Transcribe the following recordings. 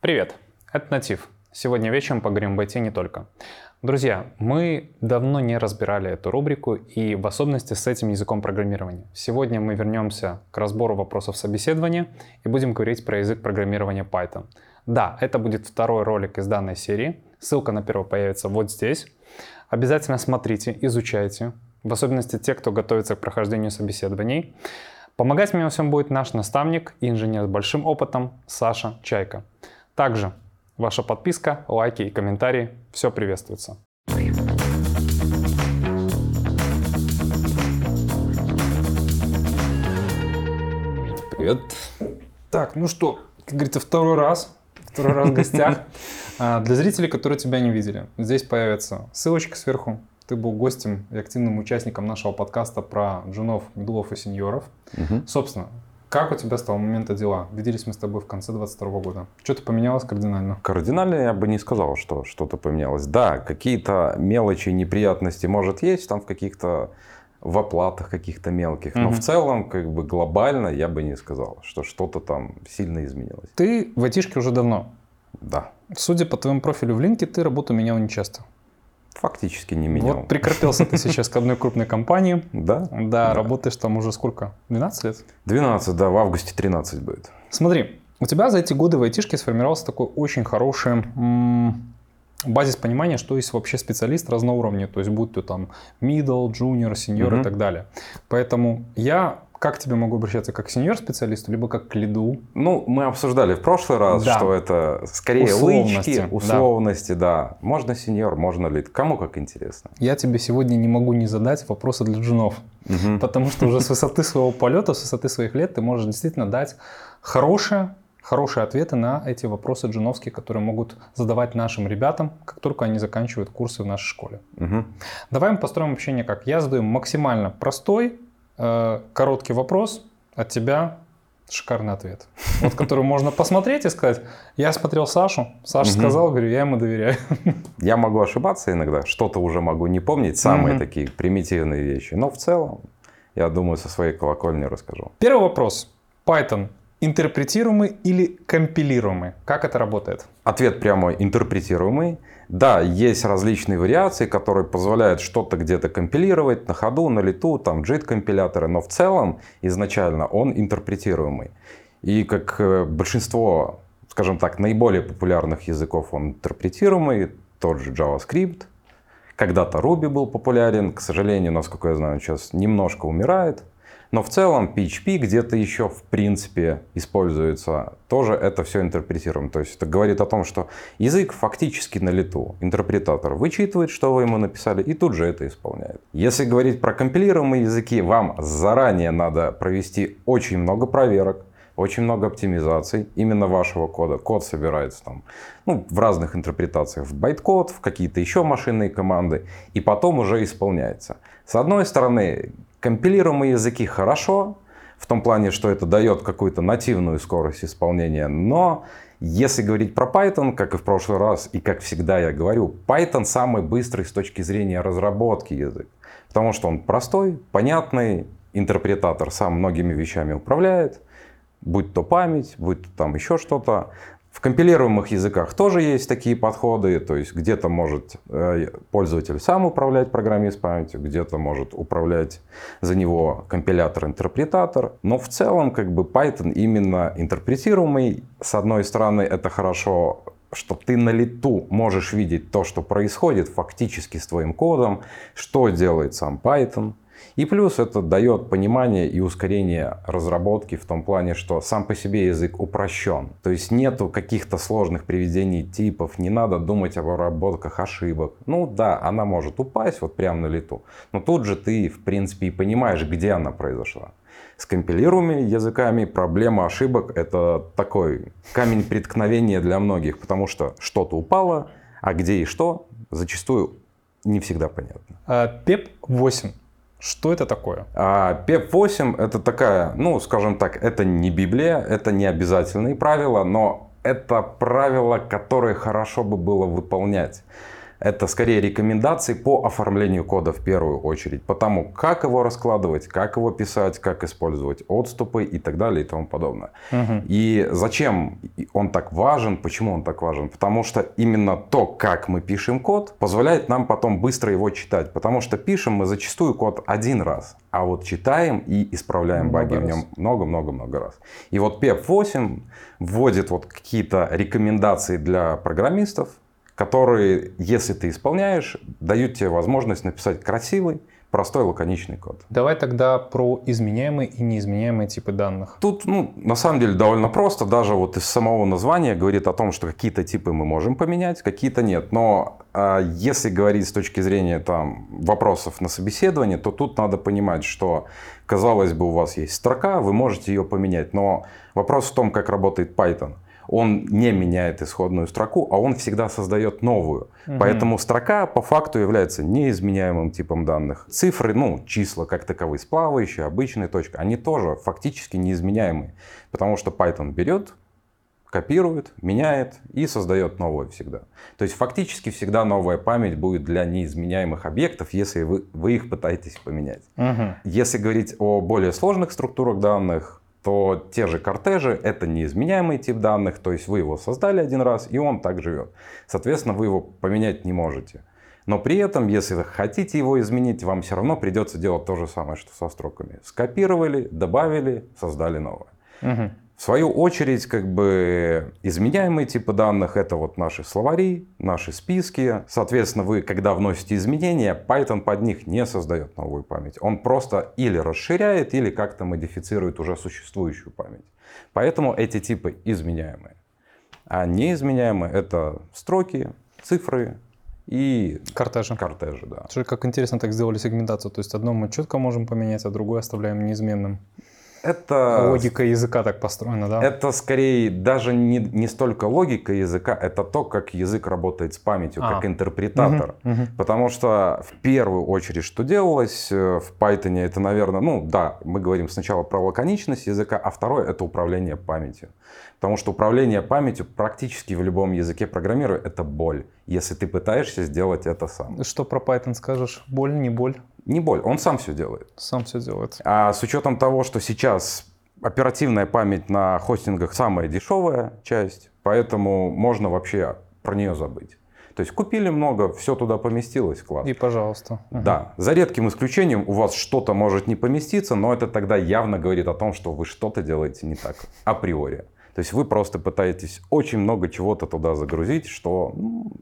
Привет, это Натив. Сегодня вечером поговорим об IT не только. Друзья, мы давно не разбирали эту рубрику и в особенности с этим языком программирования. Сегодня мы вернемся к разбору вопросов собеседования и будем говорить про язык программирования Python. Да, это будет второй ролик из данной серии. Ссылка на первый появится вот здесь. Обязательно смотрите, изучайте, в особенности те, кто готовится к прохождению собеседований. Помогать мне во всем будет наш наставник и инженер с большим опытом Саша Чайка. Также ваша подписка, лайки и комментарии – все приветствуется. Привет. Так, ну что, как говорится, второй раз, второй раз в гостях. А, для зрителей, которые тебя не видели, здесь появится ссылочка сверху. Ты был гостем и активным участником нашего подкаста про джунов, медлов и сеньоров. Мгм. Собственно, как у тебя с того момента дела? Виделись мы с тобой в конце 22 года. Что-то поменялось кардинально? Кардинально я бы не сказал, что что-то поменялось. Да, какие-то мелочи, неприятности, может, есть там в каких-то в оплатах каких-то мелких. Но Мгм. в целом, как бы глобально, я бы не сказал, что что-то там сильно изменилось. Ты в айтишке уже давно. Да, Судя по твоему профилю в линке, ты работу менял нечасто. Фактически не менял. Вот прикрепился ты сейчас к одной крупной компании. Да? Да, работаешь там уже сколько? 12 лет? 12, да, в августе 13 будет. Смотри, у тебя за эти годы в айтишке сформировался такой очень хороший м, базис понимания, что есть вообще специалист разного уровня, то есть будь то там middle, junior, senior и так далее. Поэтому я как к тебе могу обращаться, как к сеньор-специалисту, либо как к лиду? Ну, мы обсуждали в прошлый раз, Да. что это скорее Условности, лычки, да. условности, да. Можно сеньор, можно лид. Кому как интересно. Я тебе сегодня не могу не задать вопросы для джунов, Мгм. потому что уже с высоты своего полета, с высоты своих лет ты можешь действительно дать хорошие, хорошие ответы на эти вопросы джуновские, которые могут задавать нашим ребятам, как только они заканчивают курсы в нашей школе. Мгм. Давай мы построим общение как? Я задаю максимально простой, короткий вопрос, от тебя шикарный ответ. Вот, который можно посмотреть и сказать, я смотрел Сашу, Саша сказал, говорю, я ему доверяю. Я могу ошибаться иногда, что-то уже могу не помнить, самые такие примитивные вещи. Но в целом, я думаю, со своей колокольни расскажу. Первый вопрос. Python интерпретируемый или компилируемый? Как это работает? Ответ прямо интерпретируемый. Да, есть различные вариации, которые позволяют что-то где-то компилировать на ходу, на лету, там JIT-компиляторы, но в целом изначально он интерпретируемый. И как э, большинство, скажем так, наиболее популярных языков он интерпретируемый, тот же JavaScript, когда-то Ruby был популярен, к сожалению, насколько я знаю, сейчас немножко умирает. Но в целом PHP где-то еще в принципе используется. Тоже это все интерпретируем. То есть это говорит о том, что язык фактически на лету. Интерпретатор вычитывает, что вы ему написали, и тут же это исполняет. Если говорить про компилируемые языки, вам заранее надо провести очень много проверок, очень много оптимизаций именно вашего кода. Код собирается там ну, в разных интерпретациях, в байткод, в какие-то еще машинные команды, и потом уже исполняется. С одной стороны, компилируемые языки хорошо, в том плане, что это дает какую-то нативную скорость исполнения, но если говорить про Python, как и в прошлый раз, и как всегда я говорю, Python самый быстрый с точки зрения разработки язык, потому что он простой, понятный, интерпретатор сам многими вещами управляет, будь то память, будь то там еще что-то. В компилируемых языках тоже есть такие подходы, то есть где-то может э, пользователь сам управлять программой с памятью, где-то может управлять за него компилятор-интерпретатор, но в целом как бы Python именно интерпретируемый. С одной стороны это хорошо, что ты на лету можешь видеть то, что происходит фактически с твоим кодом, что делает сам Python. И плюс это дает понимание и ускорение разработки в том плане, что сам по себе язык упрощен. То есть нету каких-то сложных приведений типов, не надо думать об обработках ошибок. Ну да, она может упасть вот прямо на лету, но тут же ты в принципе и понимаешь, где она произошла. С компилируемыми языками проблема ошибок это такой камень преткновения для многих, потому что что-то упало, а где и что зачастую не всегда понятно. PEP 8. Что это такое? А PEP-8 это такая, ну, скажем так, это не Библия, это не обязательные правила, но это правила, которые хорошо бы было выполнять. Это скорее рекомендации по оформлению кода в первую очередь, по тому, как его раскладывать, как его писать, как использовать отступы и так далее и тому подобное. Мгм. И зачем он так важен, почему он так важен? Потому что именно то, как мы пишем код, позволяет нам потом быстро его читать. Потому что пишем мы зачастую код один раз, а вот читаем и исправляем Много баги в раз. нем много-много-много раз. И вот PEP8 вводит вот какие-то рекомендации для программистов, которые, если ты исполняешь, дают тебе возможность написать красивый, простой, лаконичный код. Давай тогда про изменяемые и неизменяемые типы данных. Тут, ну, на самом деле довольно просто. Даже вот из самого названия говорит о том, что какие-то типы мы можем поменять, какие-то нет. Но а, если говорить с точки зрения там вопросов на собеседование, то тут надо понимать, что, казалось бы, у вас есть строка, вы можете ее поменять. Но вопрос в том, как работает Python. Он не меняет исходную строку, а он всегда создает новую. Поэтому строка по факту является неизменяемым типом данных. Цифры, ну, числа как таковые, сплавающие, обычные точка, они тоже фактически неизменяемые. Потому что Python берет, копирует, меняет и создает новое всегда. То есть фактически всегда новая память будет для неизменяемых объектов, если вы, вы их пытаетесь поменять. Мгм. Если говорить о более сложных структурах данных, то те же кортежи — это неизменяемый тип данных, то есть вы его создали один раз, и он так живет. Соответственно, вы его поменять не можете. Но при этом, если хотите его изменить, вам все равно придется делать то же самое, что со строками. Скопировали, добавили, создали новое. Мгм. В свою очередь, как бы изменяемые типы данных это вот наши словари, наши списки. Соответственно, вы, когда вносите изменения, Python под них не создает новую память. Он просто или расширяет, или как-то модифицирует уже существующую память. Поэтому эти типы изменяемые. А неизменяемые это строки, цифры и Кортежи. кортежи. Да. Слушай, как интересно так сделали сегментацию. То есть одно мы четко можем поменять, а другое оставляем неизменным. Это Логика языка так построена, да? Это скорее даже не, не столько логика языка, это то, как язык работает с памятью, А. как интерпретатор. Мгм, мгм. Потому что в первую очередь, что делалось э, в Python, это, наверное, ну да, мы говорим сначала про лаконичность языка, а второе это управление памятью. Потому что управление памятью практически в любом языке программирования это боль, если ты пытаешься сделать это сам. Что про Python скажешь? Боль, не боль? Не боль, он сам все делает. Сам все делает. А с учетом того, что сейчас оперативная память на хостингах самая дешевая часть, поэтому можно вообще про нее забыть. То есть купили много, все туда поместилось, класс. И пожалуйста. Да, за редким исключением у вас что-то может не поместиться, но это тогда явно говорит о том, что вы что-то делаете не так, априори. То есть вы просто пытаетесь очень много чего-то туда загрузить, что ну,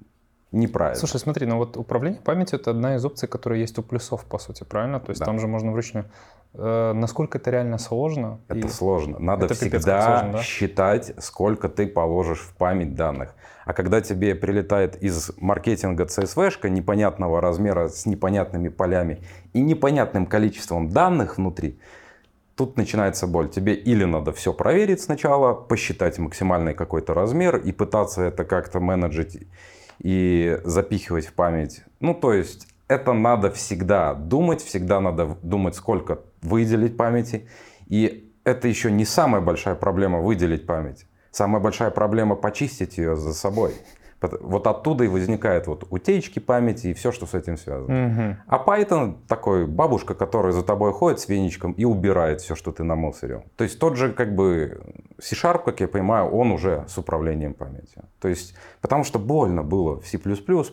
неправильно. Слушай, смотри, ну вот управление памятью это одна из опций, которая есть у плюсов, по сути, правильно? То есть Да. там же можно вручную. Э, насколько это реально сложно? Это И- сложно. Надо Это всегда сложно, да? считать, сколько ты положишь в память данных. А когда тебе прилетает из маркетинга CSV-шка непонятного размера с непонятными полями и непонятным количеством данных внутри, тут начинается боль. Тебе или надо все проверить сначала, посчитать максимальный какой-то размер и пытаться это как-то менеджить и запихивать в память. Ну, то есть это надо всегда думать, всегда надо думать, сколько выделить памяти. И это еще не самая большая проблема выделить память. Самая большая проблема почистить ее за собой. Вот оттуда и возникают вот утечки памяти и все, что с этим связано. Мгм. А Python такой бабушка, которая за тобой ходит с веничком и убирает все, что ты намусорил. То есть тот же как бы C-Sharp, как я понимаю, он уже с управлением памятью. То есть потому что больно было в C++,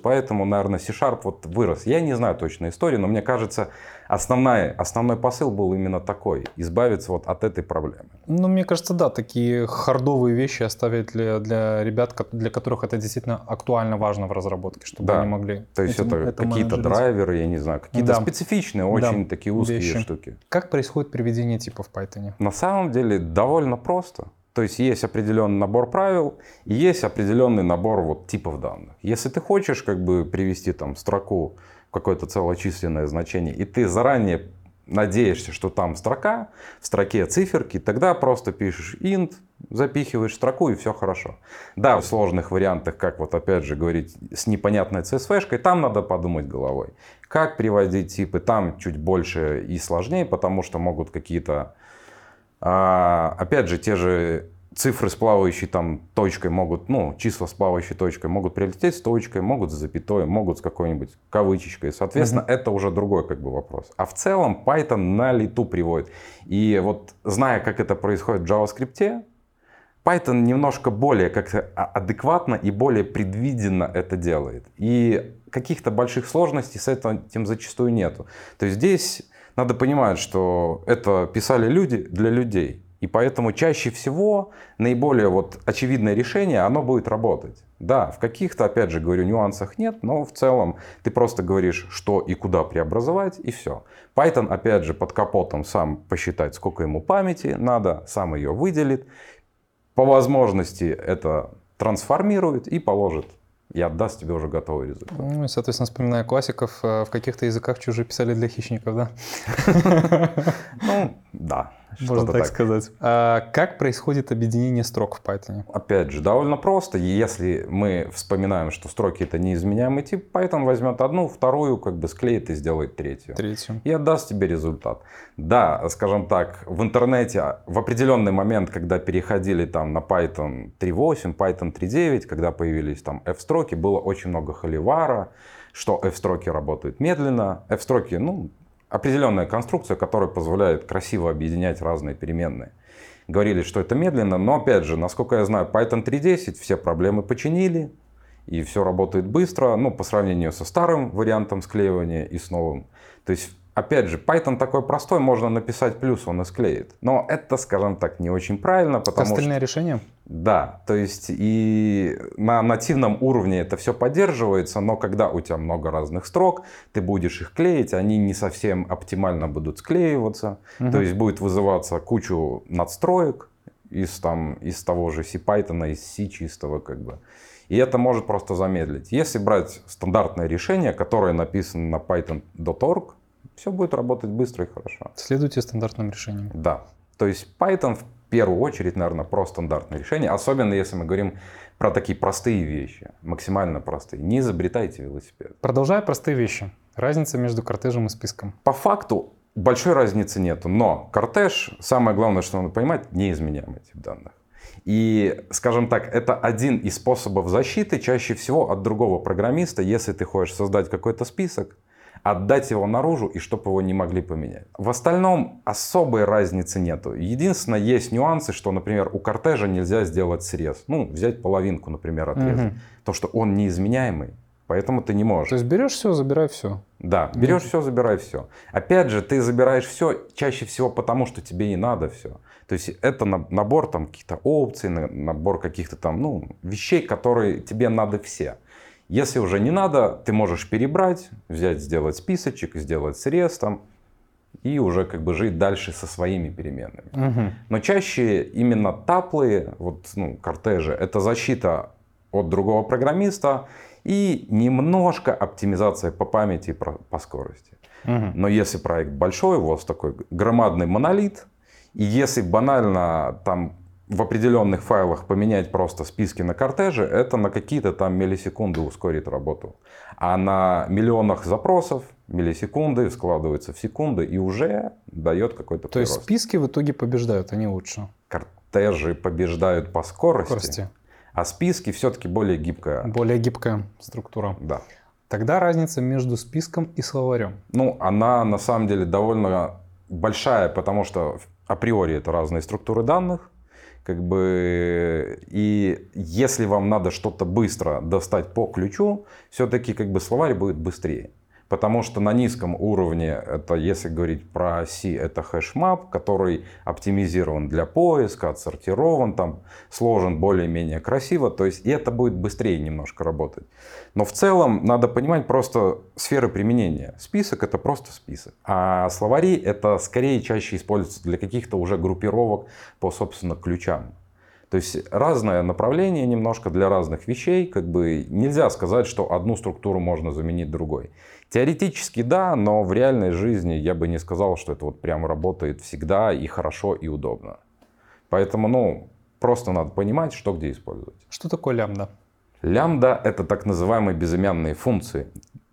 поэтому, наверное, C-Sharp вот вырос. Я не знаю точно истории, но мне кажется, основная, основной посыл был именно такой. Избавиться вот от этой проблемы. Ну, мне кажется, да, такие хардовые вещи оставить для, для ребят, для которых это действительно актуально важно в разработке, чтобы Да. они могли. То есть этим- это, какие-то менеджерить. драйверы, я не знаю, какие-то Да. специфичные, очень Да. такие узкие Вещи. штуки. Как происходит приведение типа в Python? На самом деле довольно просто. То есть есть определенный набор правил и есть определенный набор вот типов данных. Если ты хочешь как бы привести там строку в какое-то целочисленное значение, и ты заранее надеешься, что там строка, в строке циферки, тогда просто пишешь int, запихиваешь строку и все хорошо. Да, в сложных вариантах, как вот опять же говорить, с непонятной CSV-шкой, там надо подумать головой. Как приводить типы, там чуть больше и сложнее, потому что могут какие-то а, опять же, те же цифры с плавающей там точкой могут, ну, числа с плавающей точкой могут прилететь с точкой, могут с запятой, могут с какой-нибудь кавычечкой. Соответственно, mm-hmm. это уже другой как бы вопрос. А в целом Python на лету приводит. И вот зная, как это происходит в JavaScript, Python немножко более как-то а, адекватно и более предвиденно это делает. И каких-то больших сложностей с этим зачастую нету. То есть здесь надо понимать, что это писали люди для людей. И поэтому чаще всего наиболее вот очевидное решение, оно будет работать. Да, в каких-то, опять же, говорю, нюансах нет, но в целом ты просто говоришь, что и куда преобразовать, и все. Python, опять же, под капотом сам посчитать, сколько ему памяти надо, сам ее выделит. По возможности это трансформирует и положит и отдаст тебе уже готовый результат. Ну и, соответственно, вспоминая классиков, э, в каких-то языках чужие писали для хищников, да? Ну, да. Можно так, так сказать. А как происходит объединение строк в Python? Опять же, довольно просто. Если мы вспоминаем, что строки это неизменяемый тип, Python возьмет одну, вторую, как бы склеит и сделает третью. Третью. И отдаст тебе результат. Да, скажем так, в интернете в определенный момент, когда переходили там на Python 3.8, Python 3.9, когда появились там F-строки, было очень много холивара, что F-строки работают медленно. F-строки, ну, определенная конструкция, которая позволяет красиво объединять разные переменные. Говорили, что это медленно, но опять же, насколько я знаю, Python 3.10 все проблемы починили, и все работает быстро, ну, по сравнению со старым вариантом склеивания и с новым. То есть Опять же, Python такой простой, можно написать плюс, он и склеит. Но это, скажем так, не очень правильно, потому Остальные что... решения? Да, то есть и на нативном уровне это все поддерживается, но когда у тебя много разных строк, ты будешь их клеить, они не совсем оптимально будут склеиваться, угу. то есть будет вызываться кучу надстроек из, там, из того же C-Python, из C чистого как бы. И это может просто замедлить. Если брать стандартное решение, которое написано на python.org, все будет работать быстро и хорошо. Следуйте стандартным решениям. Да. То есть Python в первую очередь, наверное, про стандартное решение, особенно если мы говорим про такие простые вещи, максимально простые. Не изобретайте велосипед. Продолжая простые вещи. Разница между кортежем и списком. По факту большой разницы нету, но кортеж, самое главное, что надо понимать, неизменяемый тип данных. И, скажем так, это один из способов защиты чаще всего от другого программиста, если ты хочешь создать какой-то список, отдать его наружу и чтобы его не могли поменять. В остальном особой разницы нету. Единственное, есть нюансы, что, например, у кортежа нельзя сделать срез. Ну, взять половинку, например, отрезать. Угу. То, что он неизменяемый. Поэтому ты не можешь. То есть берешь все, забирай все. Да, берешь все, забирай все. Опять же, ты забираешь все чаще всего потому, что тебе не надо все. То есть это набор там каких-то опций, набор каких-то там ну, вещей, которые тебе надо все. Если уже не надо, ты можешь перебрать, взять, сделать списочек, сделать срез там, и уже как бы жить дальше со своими переменными. Угу. Но чаще именно таплы, вот, ну, кортежи, это защита от другого программиста и немножко оптимизация по памяти и по скорости. Угу. Но если проект большой, у вас такой громадный монолит, и если банально там в определенных файлах поменять просто списки на кортеже, это на какие-то там миллисекунды ускорит работу. А на миллионах запросов миллисекунды складываются в секунды и уже дает какой-то То есть списки в итоге побеждают, они лучше? Кортежи побеждают по скорости, скорости. а списки все-таки более гибкая. Более гибкая структура. Да. Тогда разница между списком и словарем? Ну, она на самом деле довольно большая, потому что априори это разные структуры данных. Как бы, и если вам надо что-то быстро достать по ключу, все-таки как бы словарь будет быстрее. Потому что на низком уровне, это если говорить про C, это hashmap, который оптимизирован для поиска, отсортирован, там сложен более-менее красиво. То есть и это будет быстрее немножко работать. Но в целом надо понимать просто сферы применения. Список это просто список. А словари это скорее чаще используются для каких-то уже группировок по, собственно, ключам. То есть разное направление немножко для разных вещей. Как бы нельзя сказать, что одну структуру можно заменить другой. Теоретически да, но в реальной жизни я бы не сказал, что это вот прям работает всегда и хорошо и удобно. Поэтому, ну, просто надо понимать, что где использовать. Что такое лямбда? Лямбда — это так называемые безымянные функции.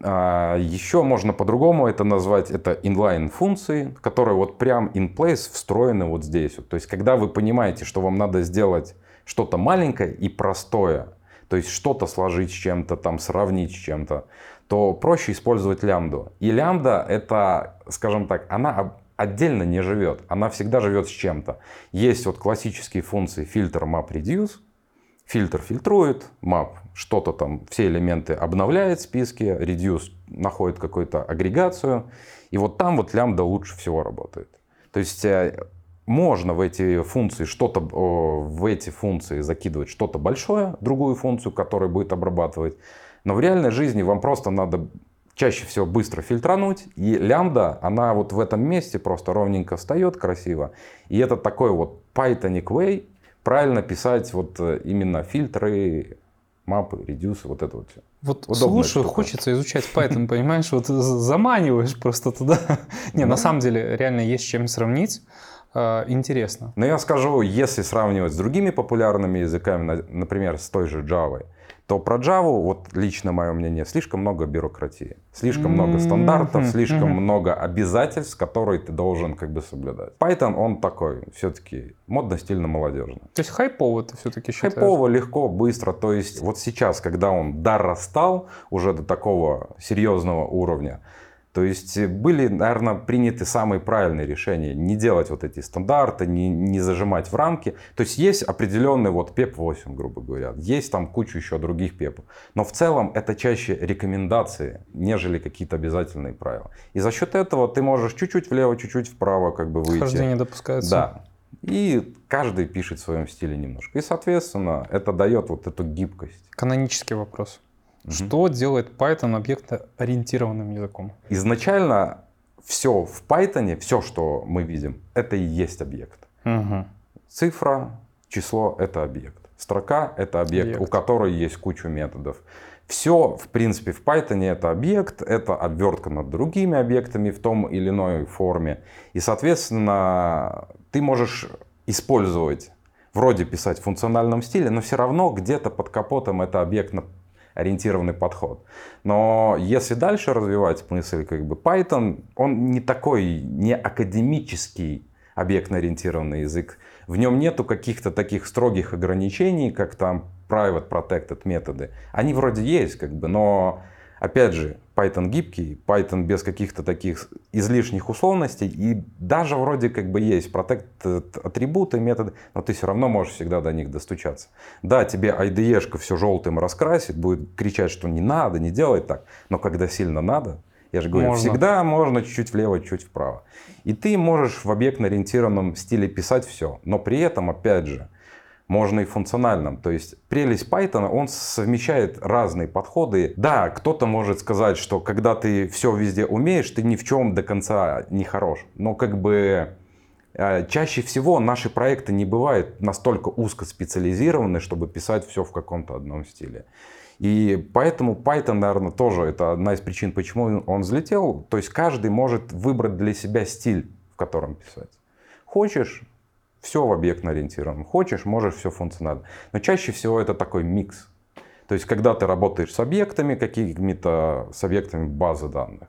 А еще можно по-другому это назвать, это inline функции, которые вот прям in place встроены вот здесь. То есть, когда вы понимаете, что вам надо сделать что-то маленькое и простое, то есть что-то сложить с чем-то, там сравнить с чем-то, то проще использовать лямбду. И лямбда это, скажем так, она отдельно не живет, она всегда живет с чем-то. Есть вот классические функции фильтр, map, reduce. Фильтр фильтрует, map что-то там, все элементы обновляет в списке, reduce находит какую-то агрегацию. И вот там вот лямбда лучше всего работает. То есть э, можно в эти функции что-то в эти функции закидывать что-то большое, другую функцию, которая будет обрабатывать. Но в реальной жизни вам просто надо чаще всего быстро фильтрануть, и лямбда, она вот в этом месте просто ровненько встает красиво. И это такой вот Pythonic way правильно писать вот э, именно фильтры, мапы, редюсы, вот это вот все. Вот Удобная слушаю, штука. хочется изучать Python, понимаешь, вот заманиваешь просто туда. Не, на самом деле реально есть чем сравнить. А, интересно. Но я скажу, если сравнивать с другими популярными языками, например, с той же Java, то про Java, вот лично мое мнение, слишком много бюрократии, слишком много стандартов, слишком много обязательств, которые ты должен как бы соблюдать. Python, он такой, все-таки модно-стильно-молодежный. То есть хайпово ты все-таки считаешь? Хайпово, легко, быстро. То есть вот сейчас, когда он дорастал уже до такого серьезного уровня, то есть э, были, наверное, приняты самые правильные решения. Не делать вот эти стандарты, не, не зажимать в рамки. То есть есть определенный вот PEP-8, грубо говоря. Есть там куча еще других PEP. Но в целом это чаще рекомендации, нежели какие-то обязательные правила. И за счет этого ты можешь чуть-чуть влево, чуть-чуть вправо как бы выйти. Хождение допускается. Да. И каждый пишет в своем стиле немножко. И, соответственно, это дает вот эту гибкость. Канонический вопрос. Угу. Что делает Python объектоориентированным языком? Изначально все в Python, все, что мы видим, это и есть объект. Угу. Цифра, число — это объект. Строка — это объект, объект, у которой есть куча методов. Все, в принципе, в Python это объект, это обвертка над другими объектами в том или иной форме. И, соответственно, ты можешь использовать, вроде писать в функциональном стиле, но все равно где-то под капотом это объект ориентированный подход. Но если дальше развивать мысль, как бы Python, он не такой, не академический объектно-ориентированный язык. В нем нету каких-то таких строгих ограничений, как там private protected методы. Они вроде есть, как бы, но Опять же, Python гибкий, Python без каких-то таких излишних условностей, и даже вроде как бы есть protect атрибуты, методы, но ты все равно можешь всегда до них достучаться. Да, тебе IDE-шка все желтым раскрасит, будет кричать, что не надо, не делай так, но когда сильно надо, я же говорю, можно. всегда можно чуть-чуть влево, чуть вправо. И ты можешь в объектно-ориентированном стиле писать все, но при этом, опять же, можно и функциональном. То есть прелесть Python, он совмещает разные подходы. Да, кто-то может сказать, что когда ты все везде умеешь, ты ни в чем до конца не хорош. Но как бы э, чаще всего наши проекты не бывают настолько узко специализированы, чтобы писать все в каком-то одном стиле. И поэтому Python, наверное, тоже это одна из причин, почему он взлетел. То есть каждый может выбрать для себя стиль, в котором писать. Хочешь, все в объектно ориентированном. Хочешь, можешь все функционально. Но чаще всего это такой микс. То есть, когда ты работаешь с объектами, какими-то с объектами базы данных,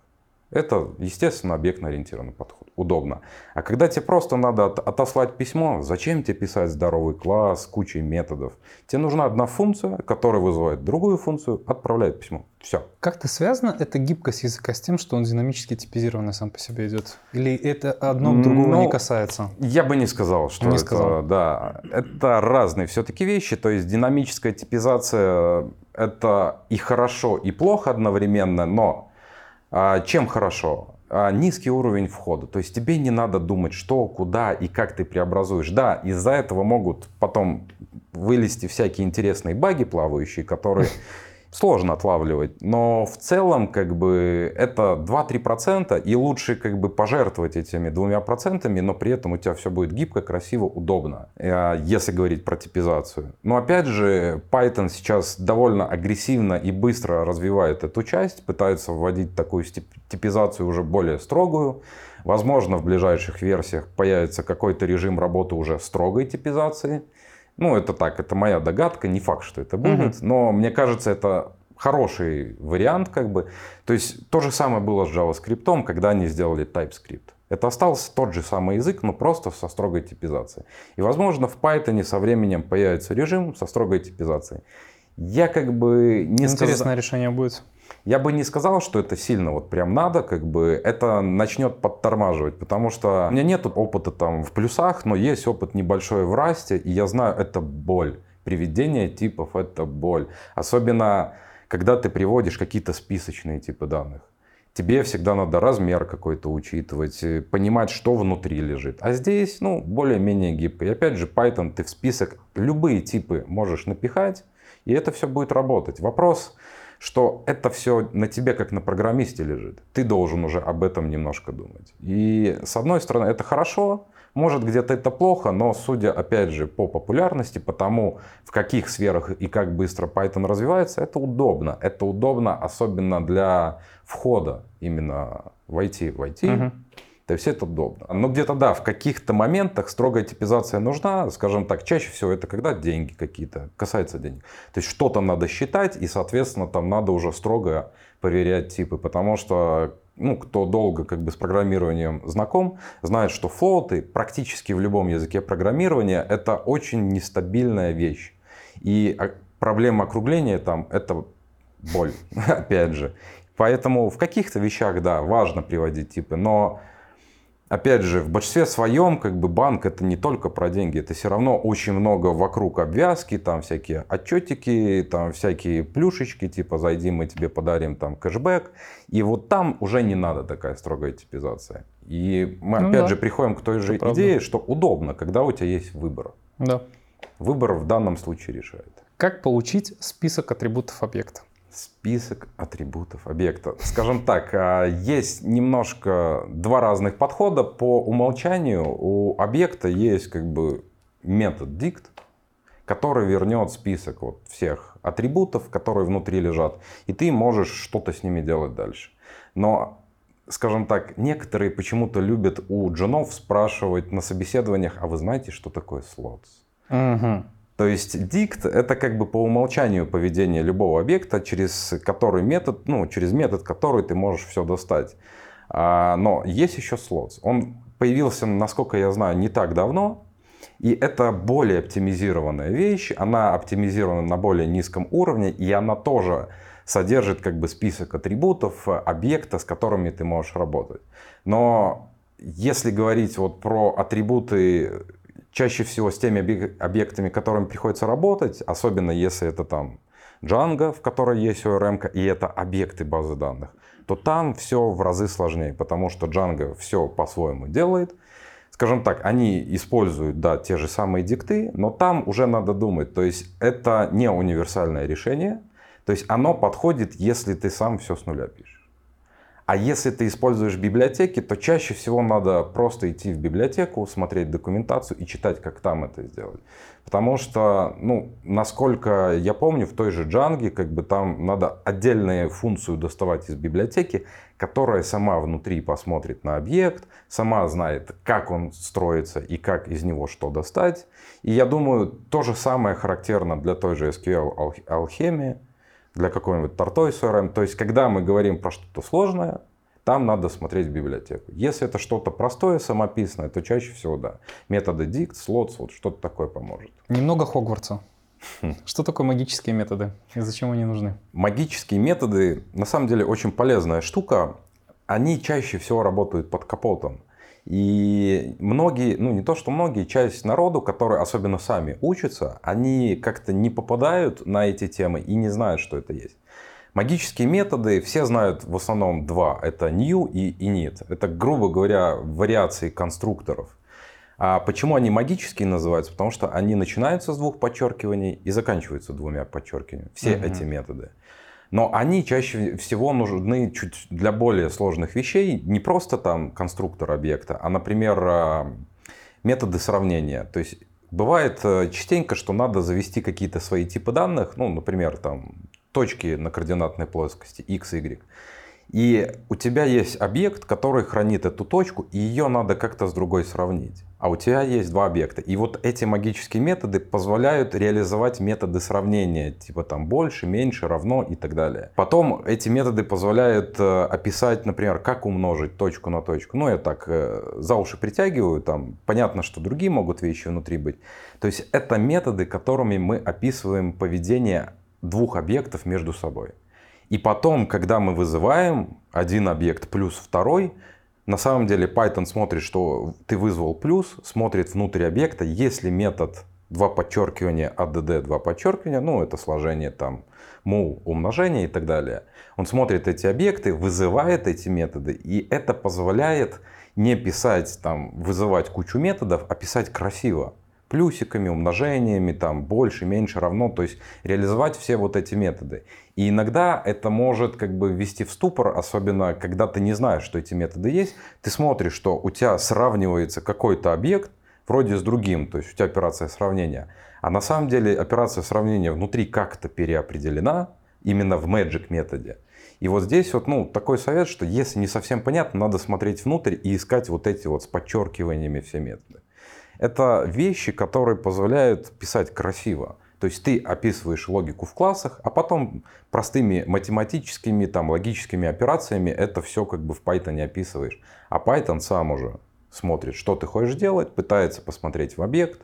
это, естественно, объектно-ориентированный подход. Удобно. А когда тебе просто надо отослать письмо, зачем тебе писать здоровый класс, кучей методов? Тебе нужна одна функция, которая вызывает другую функцию, отправляет письмо. Все. Как-то связано эта гибкость языка с тем, что он динамически типизированный сам по себе идет? Или это одно другого ну, не касается? Я бы не сказал, что не это, сказал. да, это разные все-таки вещи. То есть динамическая типизация это и хорошо, и плохо одновременно, но а, чем хорошо? А, низкий уровень входа. То есть тебе не надо думать, что, куда и как ты преобразуешь. Да, из-за этого могут потом вылезти всякие интересные баги плавающие, которые сложно отлавливать. Но в целом, как бы, это 2-3%, и лучше как бы пожертвовать этими двумя процентами, но при этом у тебя все будет гибко, красиво, удобно, э, если говорить про типизацию. Но опять же, Python сейчас довольно агрессивно и быстро развивает эту часть, пытается вводить такую типизацию уже более строгую. Возможно, в ближайших версиях появится какой-то режим работы уже строгой типизации. Ну, это так, это моя догадка, не факт, что это будет, угу. но мне кажется, это хороший вариант, как бы. То есть то же самое было с JavaScript, когда они сделали TypeScript. Это остался тот же самый язык, но просто со строгой типизацией. И, возможно, в Python со временем появится режим со строгой типизацией. Я как бы не Интересное сказал... решение будет. Я бы не сказал, что это сильно вот прям надо, как бы это начнет подтормаживать, потому что у меня нет опыта там в плюсах, но есть опыт небольшой в расте, и я знаю, это боль. Приведение типов — это боль. Особенно, когда ты приводишь какие-то списочные типы данных. Тебе всегда надо размер какой-то учитывать, э, понимать, что внутри лежит. А здесь, ну, более-менее гибко. И опять же, Python ты в список любые типы можешь напихать, и это все будет работать. Вопрос, что это все на тебе как на программисте лежит. Ты должен уже об этом немножко думать. И с одной стороны это хорошо, может где-то это плохо, но судя опять же по популярности, по тому в каких сферах и как быстро Python развивается, это удобно. Это удобно особенно для входа именно в IT. В IT. Угу. То есть это удобно. Но где-то да, в каких-то моментах строгая типизация нужна, скажем так, чаще всего это когда деньги какие-то, касается денег. То есть что-то надо считать, и, соответственно, там надо уже строго проверять типы, потому что ну, кто долго как бы с программированием знаком, знает, что флоуты практически в любом языке программирования это очень нестабильная вещь. И проблема округления там это боль, опять же. Поэтому в каких-то вещах, да, важно приводить типы, но опять же, в большинстве своем, как бы банк это не только про деньги, это все равно очень много вокруг обвязки, там всякие отчетики, там всякие плюшечки, типа зайди, мы тебе подарим там кэшбэк. И вот там уже не надо такая строгая типизация. И мы ну, опять да. же приходим к той же это идее, правда. что удобно, когда у тебя есть выбор. Да. Выбор в данном случае решает. Как получить список атрибутов объекта? Список атрибутов объекта. Скажем так, а, есть немножко два разных подхода. По умолчанию у объекта есть как бы метод dict, который вернет список вот всех атрибутов, которые внутри лежат, и ты можешь что-то с ними делать дальше. Но скажем так, некоторые почему-то любят у джунов спрашивать на собеседованиях, а вы знаете, что такое слотс? Угу. То есть дикт это как бы по умолчанию поведение любого объекта, через который метод, ну, через метод, который ты можешь все достать. А, но есть еще слот. Он появился, насколько я знаю, не так давно. И это более оптимизированная вещь. Она оптимизирована на более низком уровне. И она тоже содержит как бы список атрибутов объекта, с которыми ты можешь работать. Но если говорить вот про атрибуты чаще всего с теми объектами, которыми приходится работать, особенно если это там Django, в которой есть ORM, и это объекты базы данных, то там все в разы сложнее, потому что Django все по-своему делает. Скажем так, они используют, да, те же самые дикты, но там уже надо думать. То есть это не универсальное решение, то есть оно подходит, если ты сам все с нуля пишешь. А если ты используешь библиотеки, то чаще всего надо просто идти в библиотеку, смотреть документацию и читать, как там это сделать. Потому что, ну, насколько я помню, в той же Django, как бы там надо отдельную функцию доставать из библиотеки, которая сама внутри посмотрит на объект, сама знает, как он строится и как из него что достать. И я думаю, то же самое характерно для той же SQL алхемии для какой-нибудь Tortoise ORM. То есть, когда мы говорим про что-то сложное, там надо смотреть в библиотеку. Если это что-то простое, самописное, то чаще всего да. Методы dict, slots, вот что-то такое поможет. Немного Хогвартса. Хм. Что такое магические методы и зачем они нужны? Магические методы на самом деле очень полезная штука. Они чаще всего работают под капотом. И многие, ну не то что многие, часть народу, которые особенно сами учатся, они как-то не попадают на эти темы и не знают, что это есть. Магические методы все знают в основном два. Это new и init. Это, грубо говоря, вариации конструкторов. А почему они магические называются? Потому что они начинаются с двух подчеркиваний и заканчиваются двумя подчеркиваниями. Все угу. эти методы. Но они чаще всего нужны чуть для более сложных вещей, не просто там конструктор объекта, а, например, а, методы сравнения. То есть бывает э, частенько, что надо завести какие-то свои типы данных, ну, например, там точки на координатной плоскости x, y. И у тебя есть объект, который хранит эту точку, и ее надо как-то с другой сравнить. А у тебя есть два объекта. И вот эти магические методы позволяют реализовать методы сравнения, типа там больше, меньше, равно и так далее. Потом эти методы позволяют э, описать, например, как умножить точку на точку. Ну, я так э, за уши притягиваю, там понятно, что другие могут вещи внутри быть. То есть это методы, которыми мы описываем поведение двух объектов между собой. И потом, когда мы вызываем один объект плюс второй, на самом деле Python смотрит, что ты вызвал плюс, смотрит внутрь объекта, если метод два подчеркивания add, два подчеркивания, ну это сложение там мул, умножение и так далее. Он смотрит эти объекты, вызывает эти методы, и это позволяет не писать там, вызывать кучу методов, а писать красиво плюсиками, умножениями, там больше, меньше, равно, то есть реализовать все вот эти методы. И иногда это может как бы ввести в ступор, особенно когда ты не знаешь, что эти методы есть. Ты смотришь, что у тебя сравнивается какой-то объект вроде с другим, то есть у тебя операция сравнения. А на самом деле операция сравнения внутри как-то переопределена именно в Magic методе. И вот здесь вот, ну, такой совет, что если не совсем понятно, надо смотреть внутрь и искать вот эти вот с подчеркиваниями все методы. Это вещи, которые позволяют писать красиво. То есть ты описываешь логику в классах, а потом простыми математическими, там, логическими операциями это все как бы в Python описываешь. А Python сам уже смотрит, что ты хочешь делать, пытается посмотреть в объект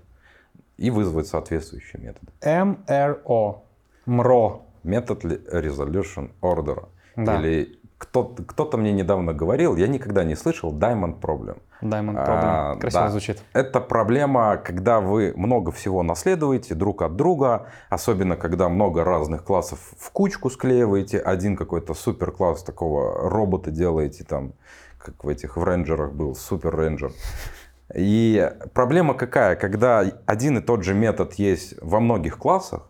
и вызвать соответствующие методы. MRO. МРО. Метод Resolution Order. Да. Или кто-то, кто-то мне недавно говорил, я никогда не слышал Diamond Problem. Diamond Problem. А, Красиво да. звучит. Это проблема, когда вы много всего наследуете друг от друга, особенно когда много разных классов в кучку склеиваете, один какой-то супер класс такого робота делаете, там, как в этих в рейнджерах был, супер рейнджер. И проблема какая? Когда один и тот же метод есть во многих классах,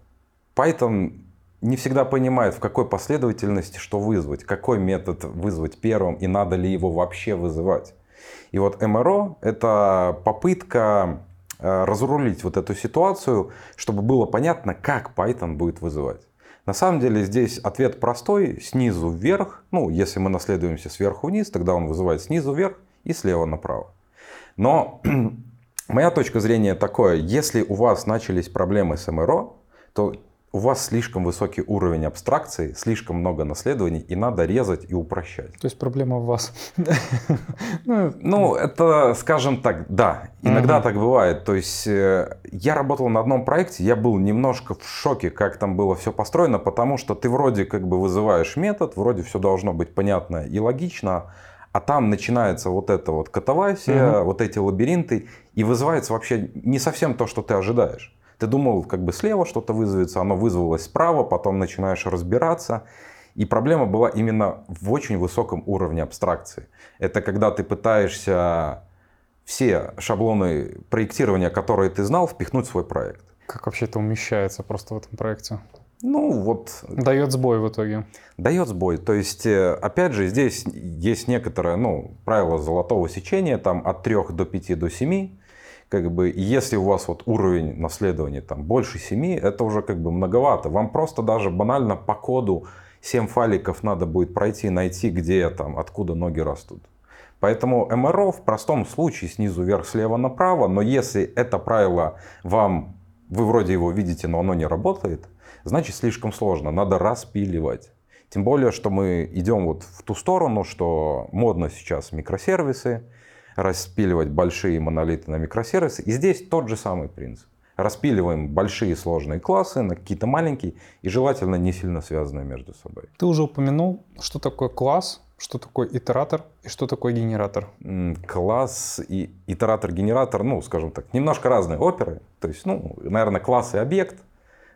Python не всегда понимает, в какой последовательности что вызвать, какой метод вызвать первым и надо ли его вообще вызывать. И вот МРО — это попытка э, разрулить вот эту ситуацию, чтобы было понятно, как Python будет вызывать. На самом деле здесь ответ простой, снизу вверх. Ну, если мы наследуемся сверху вниз, тогда он вызывает снизу вверх и слева направо. Но моя точка зрения такое, если у вас начались проблемы с МРО, то у вас слишком высокий уровень абстракции, слишком много наследований, и надо резать и упрощать. То есть проблема в вас. Ну, ну, это, скажем так, да, иногда так бывает. То есть э, я работал на одном проекте, я был немножко в шоке, как там было все построено, потому что ты вроде как бы вызываешь метод, вроде все должно быть понятно и логично, а там начинается вот это вот катавасия, вот эти лабиринты, и вызывается вообще не совсем то, что ты ожидаешь. Ты думал, как бы слева что-то вызовется, оно вызвалось справа, потом начинаешь разбираться. И проблема была именно в очень высоком уровне абстракции. Это когда ты пытаешься все шаблоны проектирования, которые ты знал, впихнуть в свой проект. Как вообще это умещается просто в этом проекте? Ну, вот... Дает сбой в итоге. Дает сбой. То есть, э, опять же, здесь есть некоторое, ну, правило золотого сечения, там от 3 до 5 до 7 как бы, если у вас вот уровень наследования там больше 7, это уже как бы многовато. Вам просто даже банально по коду 7 файликов надо будет пройти, найти, где там, откуда ноги растут. Поэтому МРО в простом случае снизу вверх, слева направо, но если это правило вам, вы вроде его видите, но оно не работает, значит слишком сложно, надо распиливать. Тем более, что мы идем вот в ту сторону, что модно сейчас микросервисы, распиливать большие монолиты на микросервисы. И здесь тот же самый принцип. Распиливаем большие сложные классы на какие-то маленькие и желательно не сильно связанные между собой. Ты уже упомянул, что такое класс, что такое итератор и что такое генератор. Класс и итератор-генератор, ну, скажем так, немножко разные оперы. То есть, ну, наверное, класс и объект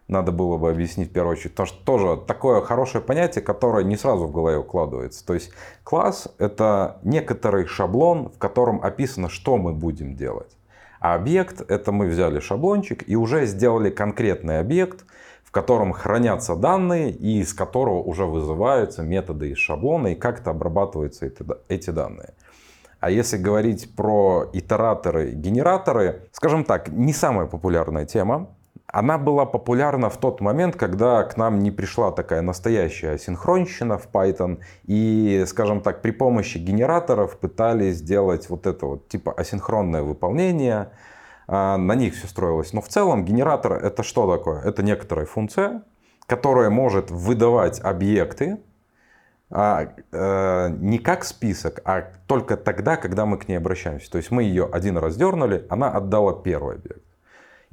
надо было бы объяснить в первую очередь. Потому что тоже такое хорошее понятие, которое не сразу в голове укладывается. То есть класс — это некоторый шаблон, в котором описано, что мы будем делать. А объект — это мы взяли шаблончик и уже сделали конкретный объект, в котором хранятся данные и из которого уже вызываются методы из шаблона и как-то обрабатываются эти данные. А если говорить про итераторы, генераторы, скажем так, не самая популярная тема, Она была популярна в тот момент, когда к нам не пришла такая настоящая синхронщина в Python. И, скажем так, при помощи генераторов пытались сделать вот это вот типа асинхронное выполнение. А, на них все строилось. Но в целом генератор это что такое? Это некоторая функция, которая может выдавать объекты, а, э, не как список, а только тогда, когда мы к ней обращаемся. То есть мы ее один раз дернули, она отдала первый объект.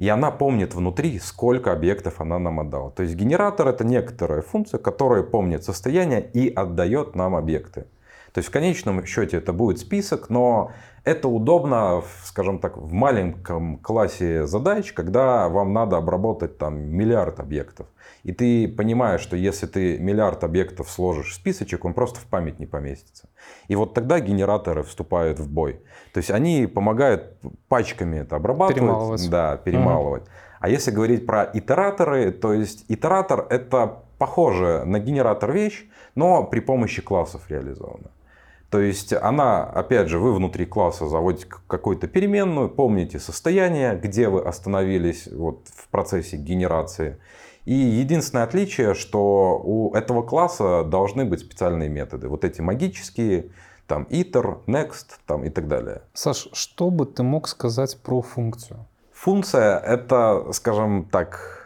И она помнит внутри, сколько объектов она нам отдала. То есть генератор это некоторая функция, которая помнит состояние и отдает нам объекты. То есть в конечном счете это будет список, но это удобно, скажем так, в маленьком классе задач, когда вам надо обработать там миллиард объектов. И ты понимаешь, что если ты миллиард объектов сложишь в списочек, он просто в память не поместится. И вот тогда генераторы вступают в бой. То есть они помогают пачками это обрабатывать. Перемалывать. Да, перемалывать. Угу. А если говорить про итераторы, то есть итератор это похоже на генератор вещь, но при помощи классов реализовано. То есть она, опять же, вы внутри класса заводите какую-то переменную, помните состояние, где вы остановились вот в процессе генерации. И единственное отличие, что у этого класса должны быть специальные методы. Вот эти магические, там iter, next там, и так далее. Саш, что бы ты мог сказать про функцию? Функция это, скажем так,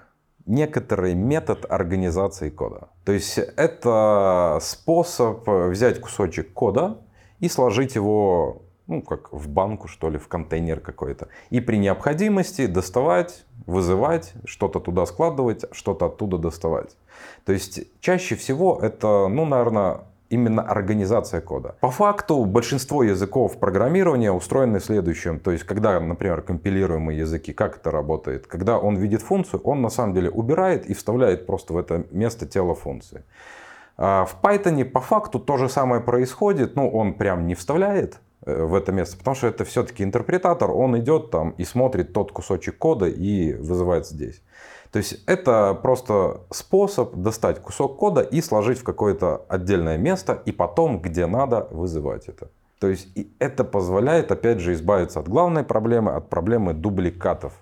некоторый метод организации кода. То есть это способ взять кусочек кода и сложить его ну, как в банку, что ли, в контейнер какой-то. И при необходимости доставать, вызывать, что-то туда складывать, что-то оттуда доставать. То есть чаще всего это, ну, наверное, именно организация кода. По факту большинство языков программирования устроены следующим. То есть, когда, например, компилируемые языки, как это работает? Когда он видит функцию, он на самом деле убирает и вставляет просто в это место тело функции. А в Python по факту то же самое происходит, ну он прям не вставляет, Э, в это место, потому что это все-таки интерпретатор, он идет там и смотрит тот кусочек кода и вызывает здесь. То есть это просто способ достать кусок кода и сложить в какое-то отдельное место и потом, где надо, вызывать это. То есть и это позволяет, опять же, избавиться от главной проблемы, от проблемы дубликатов.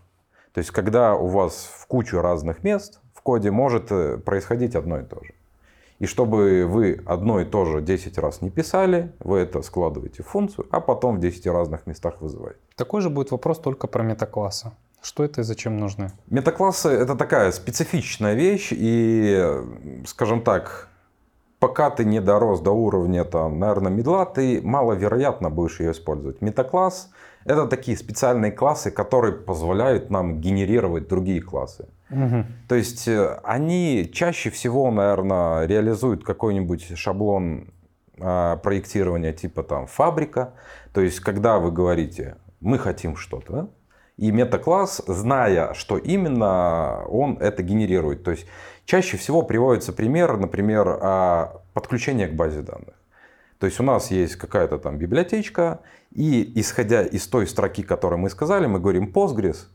То есть когда у вас в кучу разных мест в коде может э, происходить одно и то же. И чтобы вы одно и то же 10 раз не писали, вы это складываете в функцию, а потом в 10 разных местах вызываете. Такой же будет вопрос только про метаклассы. Что это и зачем нужны? Метаклассы — это такая специфичная вещь, и, скажем так, пока ты не дорос до уровня, там, наверное, медла, ты маловероятно будешь ее использовать. Метакласс — это такие специальные классы, которые позволяют нам генерировать другие классы. Угу. То есть э, они чаще всего, наверное, реализуют какой-нибудь шаблон а, проектирования типа там фабрика. То есть когда вы говорите, мы хотим что-то, и метакласс, зная, что именно, он это генерирует. То есть чаще всего приводится пример, например, а, подключения к базе данных. То есть у нас есть какая-то там библиотечка, и исходя из той строки, которую мы сказали, мы говорим Postgres,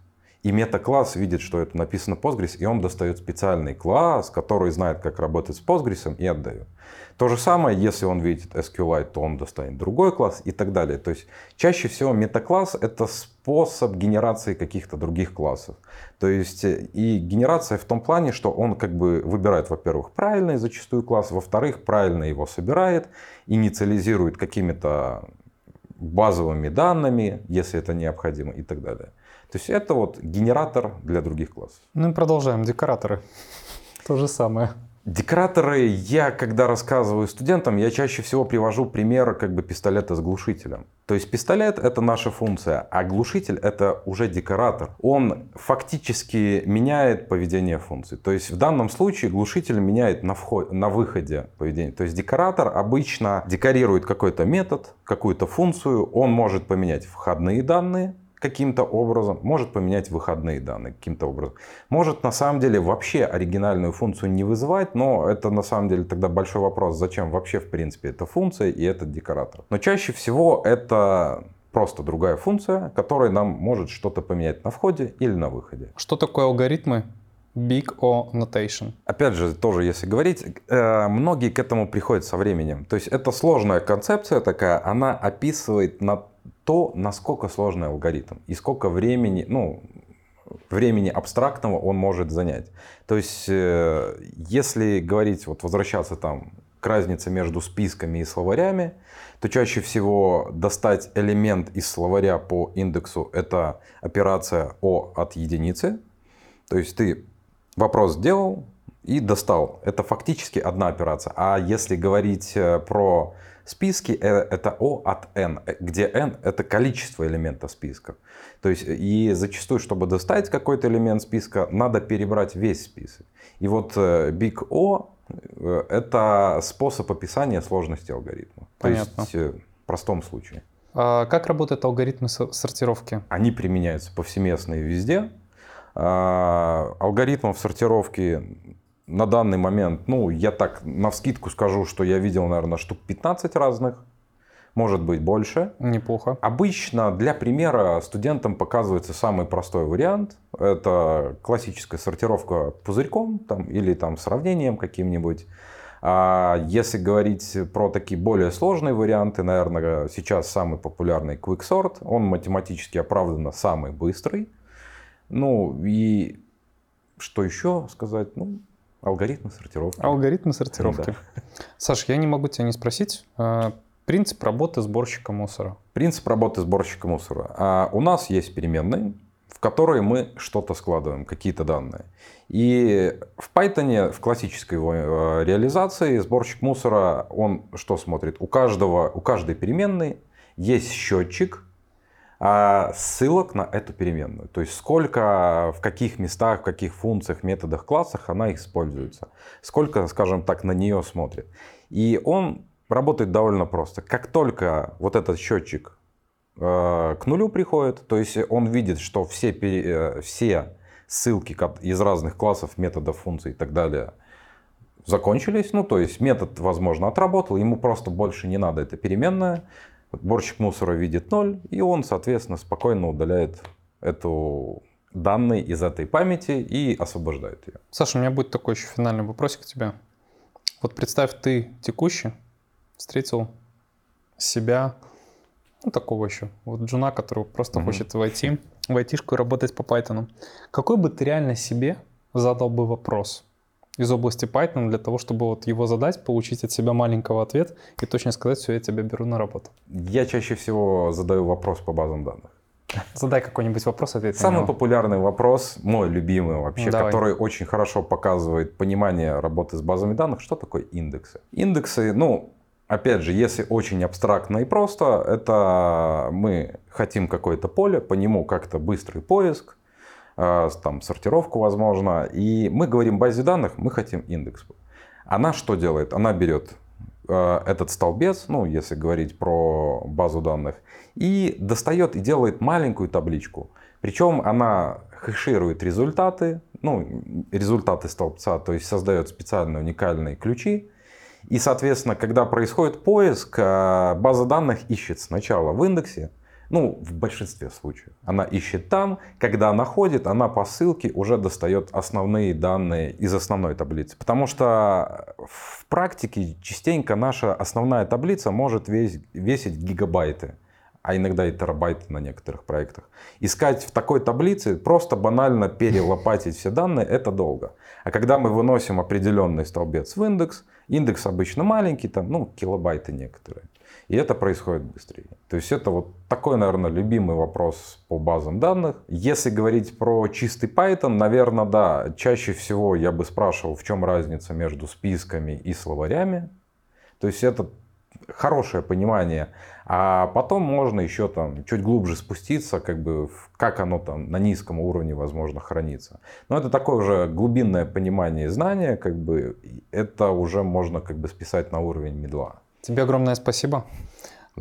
и мета-класс видит, что это написано Postgres, и он достает специальный класс, который знает, как работать с Postgres и отдает. То же самое, если он видит SQLite, то он достанет другой класс и так далее. То есть чаще всего мета-класс это способ генерации каких-то других классов. То есть и генерация в том плане, что он как бы выбирает, во-первых, правильный зачастую класс, во-вторых, правильно его собирает, инициализирует какими-то базовыми данными, если это необходимо и так далее. То есть это вот генератор для других классов. Ну и продолжаем. Декораторы. То же самое. Декораторы, я когда рассказываю студентам, я чаще всего привожу пример как бы пистолета с глушителем. То есть пистолет это наша функция, а глушитель это уже декоратор. Он фактически меняет поведение функции. То есть в данном случае глушитель меняет на, вход, на выходе поведение. То есть декоратор обычно декорирует какой-то метод, какую-то функцию, он может поменять входные данные, каким-то образом, может поменять выходные данные каким-то образом. Может на самом деле вообще оригинальную функцию не вызывать, но это на самом деле тогда большой вопрос, зачем вообще в принципе эта функция и этот декоратор. Но чаще всего это просто другая функция, которая нам может что-то поменять на входе или на выходе. Что такое алгоритмы? Big O Notation. Опять же, тоже если говорить, э, многие к этому приходят со временем. То есть это сложная концепция такая, она описывает на то, насколько сложный алгоритм и сколько времени, ну, времени абстрактного он может занять. То есть, э, если говорить, вот возвращаться там к разнице между списками и словарями, то чаще всего достать элемент из словаря по индексу – это операция О от единицы. То есть ты вопрос сделал и достал. Это фактически одна операция. А если говорить э, про списки, э, это O от N, где N – это количество элементов списка. То есть и зачастую, чтобы достать какой-то элемент списка, надо перебрать весь список. И вот э, Big O Э, это способ описания сложности алгоритма. Понятно. То есть э, в простом случае. А как работают алгоритмы сортировки? Они применяются повсеместно и везде. А, алгоритмов сортировки на данный момент, ну, я так на вскидку скажу, что я видел, наверное, штук 15 разных может быть больше. Неплохо. Обычно для примера студентам показывается самый простой вариант. Это классическая сортировка пузырьком там, или там сравнением каким-нибудь. А если говорить про такие более сложные варианты, наверное, сейчас самый популярный Quicksort. Он математически оправданно самый быстрый. Ну и что еще сказать? Ну, алгоритмы сортировки. Алгоритмы сортировки. Да. Саш, я не могу тебя не спросить. А, Принцип работы сборщика мусора. Принцип работы сборщика мусора. А у нас есть переменные, в которые мы что-то складываем, какие-то данные. И в Python, в классической его э, реализации, сборщик мусора, он что смотрит? У, каждого, у каждой переменной есть счетчик ссылок на эту переменную. То есть сколько, в каких местах, в каких функциях, методах, классах она используется. Сколько, скажем так, на нее смотрит. И он работает довольно просто. Как только вот этот счетчик э, к нулю приходит, то есть он видит, что все, э, все ссылки из разных классов, методов, функций и так далее закончились, ну то есть метод, возможно, отработал, ему просто больше не надо, это переменная, борщик мусора видит ноль, и он, соответственно, спокойно удаляет эту данные из этой памяти и освобождает ее. Саша, у меня будет такой еще финальный вопросик к тебе. Вот представь, ты текущий, встретил себя, ну, такого еще, вот джуна, который просто mm-hmm. хочет войти в айтишку и работать по Python. Какой бы ты реально себе задал бы вопрос из области Python для того, чтобы вот его задать, получить от себя маленького ответ и точно сказать, все, я тебя беру на работу? Я чаще всего задаю вопрос по базам данных. Задай какой-нибудь вопрос, ответь Самый популярный вопрос, мой любимый вообще, Давай. который очень хорошо показывает понимание работы с базами данных, что такое индексы. Индексы, ну, Опять же, если очень абстрактно и просто, это мы хотим какое-то поле, по нему как-то быстрый поиск, там сортировку возможно, и мы говорим базе данных, мы хотим индекс. Она что делает? Она берет э, этот столбец, ну, если говорить про базу данных, и достает и делает маленькую табличку. Причем она хэширует результаты, ну, результаты столбца, то есть создает специальные уникальные ключи, и, соответственно, когда происходит поиск, э, база данных ищет сначала в индексе, ну, в большинстве случаев. Она ищет там, когда находит, она по ссылке уже достает основные данные из основной таблицы. Потому что в практике частенько наша основная таблица может весить гигабайты а иногда и терабайты на некоторых проектах. Искать в такой таблице, просто банально перелопатить все данные, это долго. А когда мы выносим определенный столбец в индекс, индекс обычно маленький, там, ну, килобайты некоторые. И это происходит быстрее. То есть это вот такой, наверное, любимый вопрос по базам данных. Если говорить про чистый Python, наверное, да, чаще всего я бы спрашивал, в чем разница между списками и словарями. То есть это хорошее понимание. А потом можно еще там чуть глубже спуститься, как бы как оно там на низком уровне возможно хранится. Но это такое уже глубинное понимание и знание, как бы это уже можно как бы списать на уровень медла. Тебе огромное спасибо.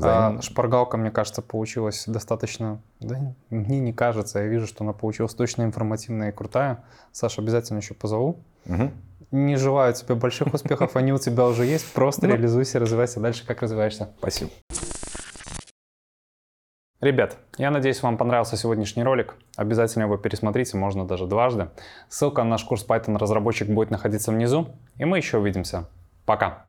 А, шпаргалка, мне кажется, получилась достаточно... Да, мне не кажется, я вижу, что она получилась точно информативная и крутая. Саша, обязательно еще позову. Угу не желаю тебе больших успехов, они у тебя уже есть. Просто ну. реализуйся, развивайся дальше, как развиваешься. Спасибо. Ребят, я надеюсь, вам понравился сегодняшний ролик. Обязательно его пересмотрите, можно даже дважды. Ссылка на наш курс Python разработчик будет находиться внизу. И мы еще увидимся. Пока.